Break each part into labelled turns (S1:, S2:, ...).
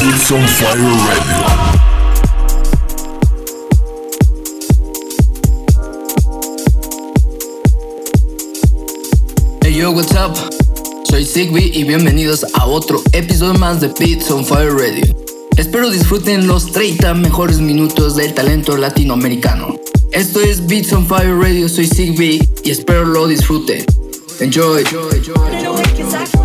S1: Beats on Fire Radio.
S2: Hey yo, what's up? Soy Sigby y bienvenidos a otro episodio más de Beats on Fire Radio. Espero disfruten los 30 mejores minutos del talento latinoamericano. Esto es Beats on Fire Radio, soy Sigby y espero lo disfruten. Enjoy. enjoy, enjoy, enjoy.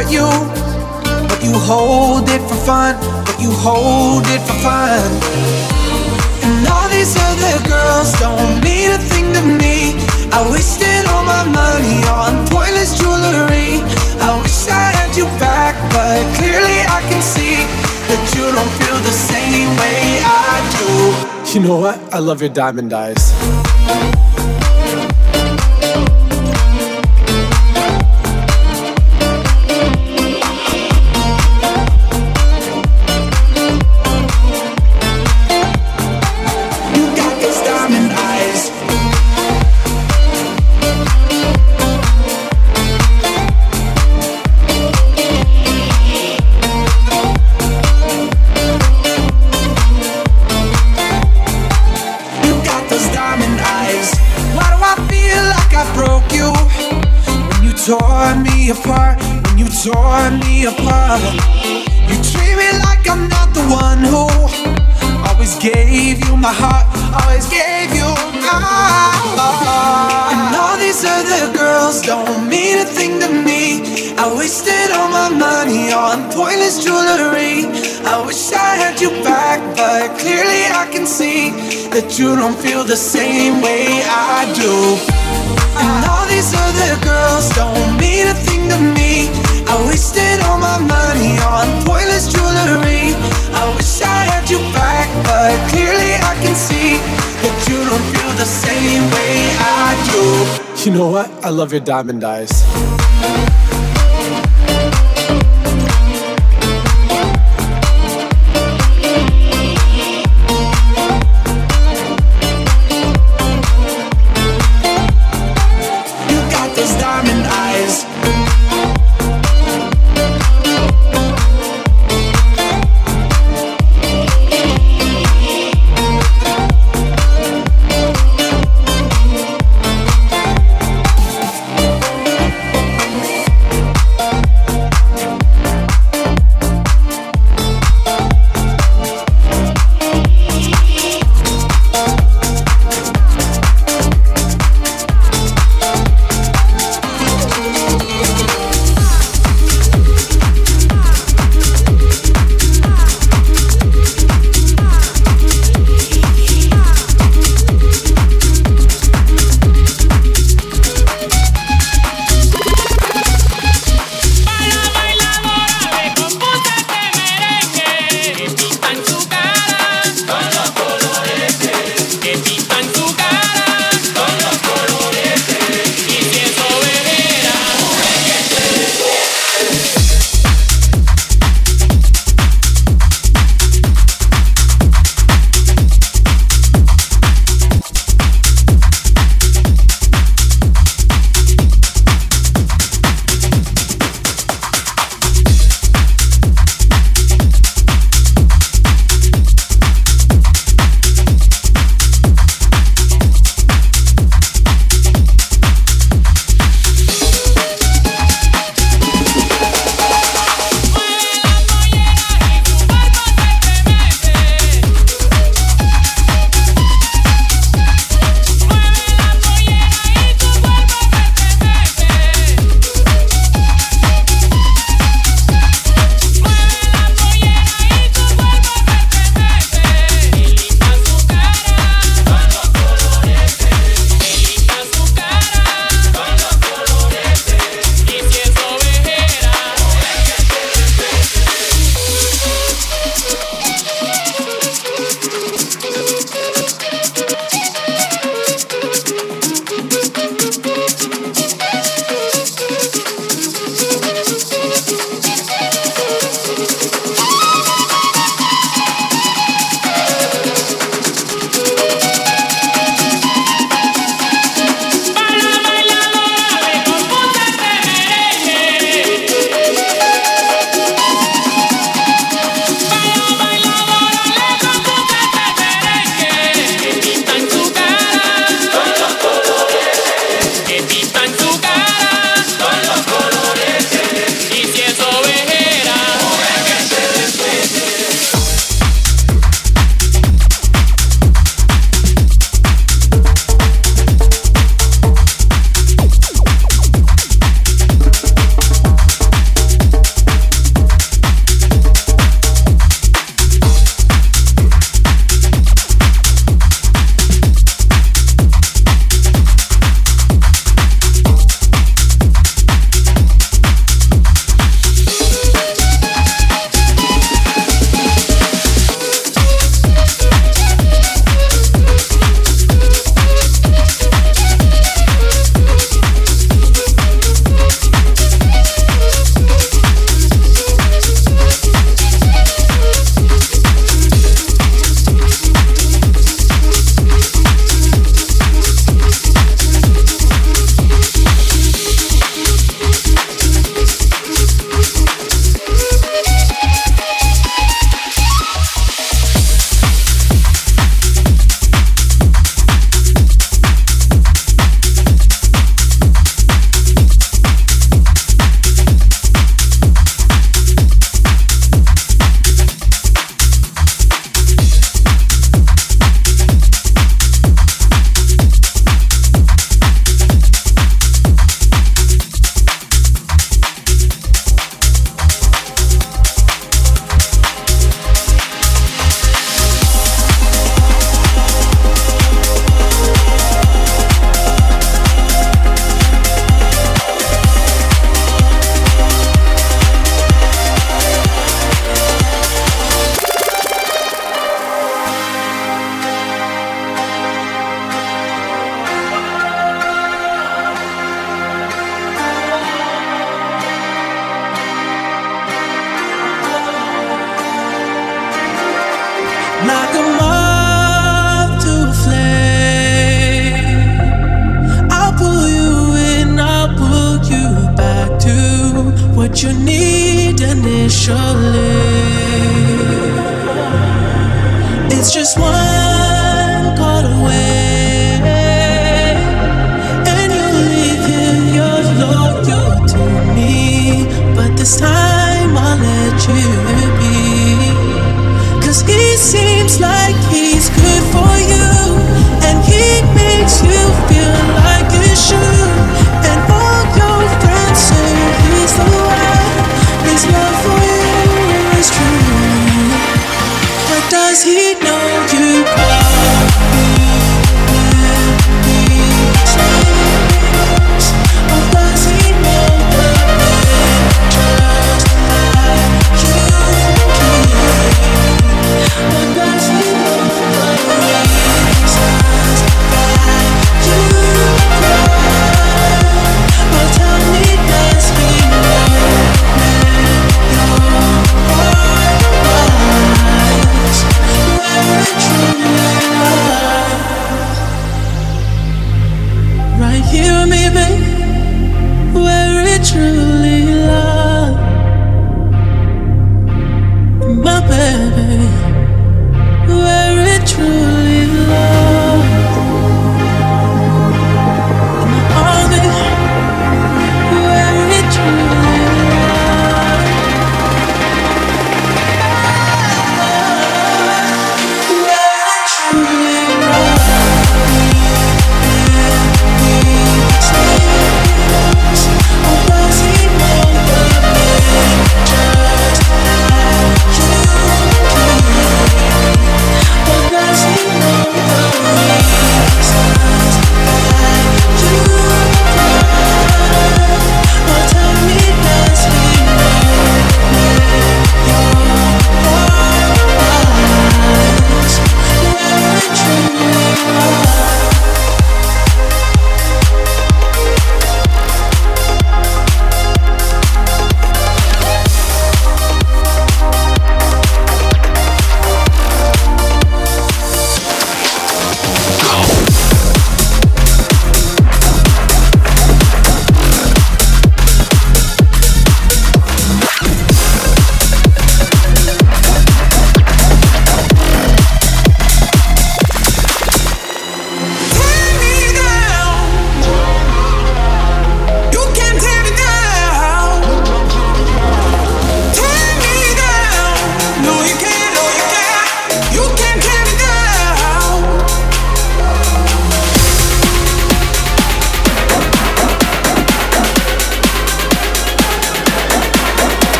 S3: Won't you, but you hold it for fun, but you hold it for fun. And all these other girls don't mean a thing to me. I wasted all my money on pointless jewelry. I wish I had you back, but clearly I can see that you don't feel the same way I do.
S4: You know what? I love your diamond eyes.
S3: Tore me apart. You treat me like I'm not the one who always gave you my heart, always gave you my heart. And all these other girls don't mean a thing to me. I wasted all my money on pointless jewelry. I wish I had you back, but clearly I can see that you don't feel the same way I do. And all these other girls don't mean a thing to me. I wasted all my money on pointless jewelry. I wish I had you back, but clearly I can see that you don't feel the same way I do.
S4: You know what? I love your diamond eyes.
S5: Initially. It's just one call away, and you're loyal to me. But this time I'll let you be. Cause he seems like he's good for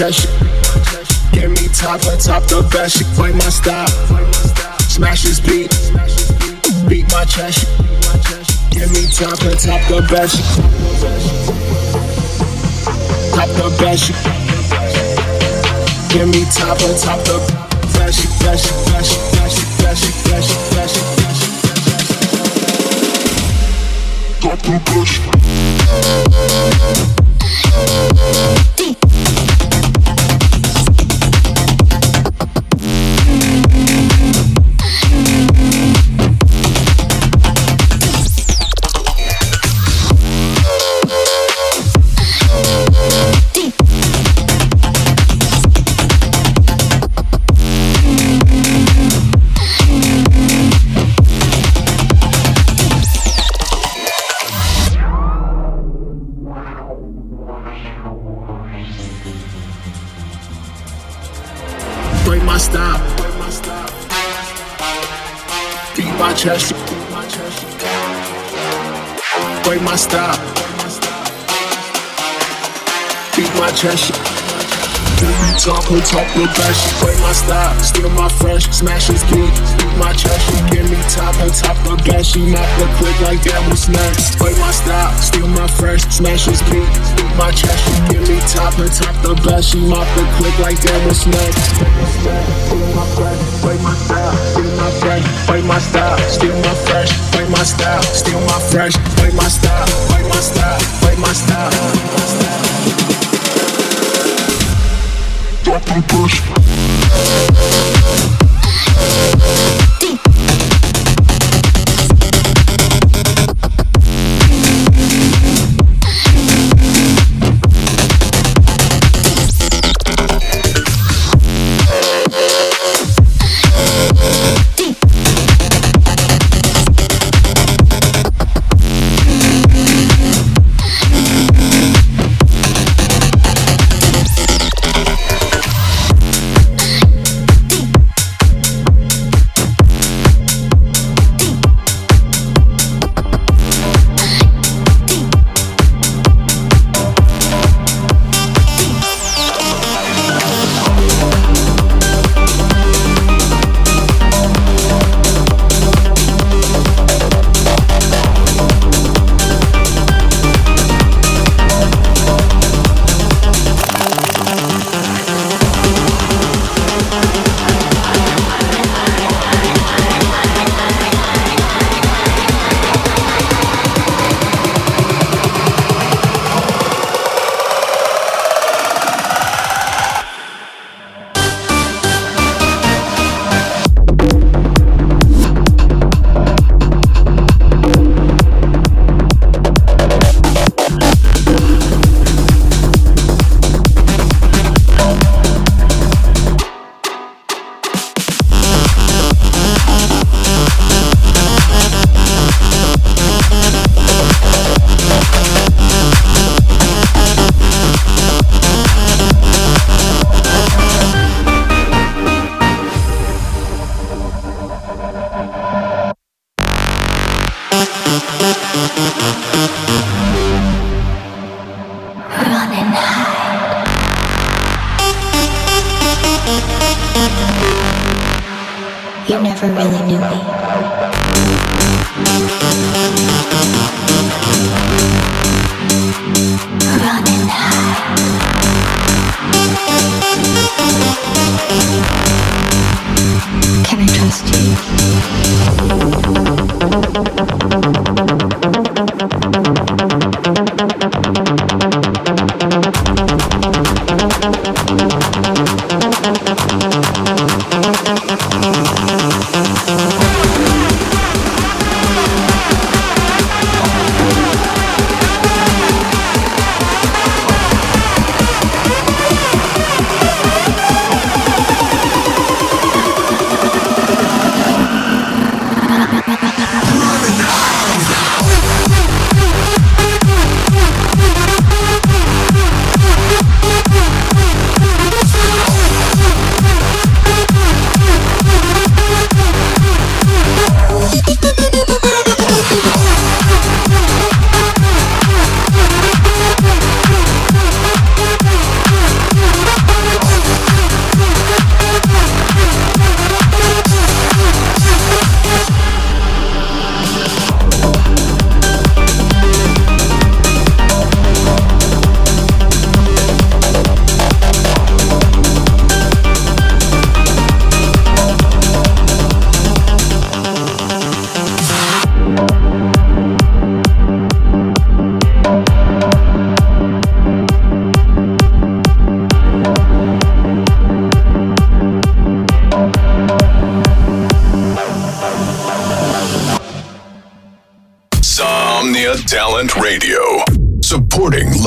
S6: chest. Give me top on top the best. She play my style. Smash this beat. Beat my chest. Give me top on top the best. Top the best. Give me top on top the best. Best, best, best, best, best, best, best. Top the best. Chest. Break my style. Beat my chest. Talk on top the best, play my style, steal my fresh, smash his beat, beat my chest, she give me top on top the best, she map the click like that was next. Play my style, steal my fresh, smash his beat, my chest, she give me top on top the best, she mop the click like that was next. Steal my play my style, steal my fresh, play my style, steal my fresh, play my style, steal my play my style, play my style, play my style. My drop the push.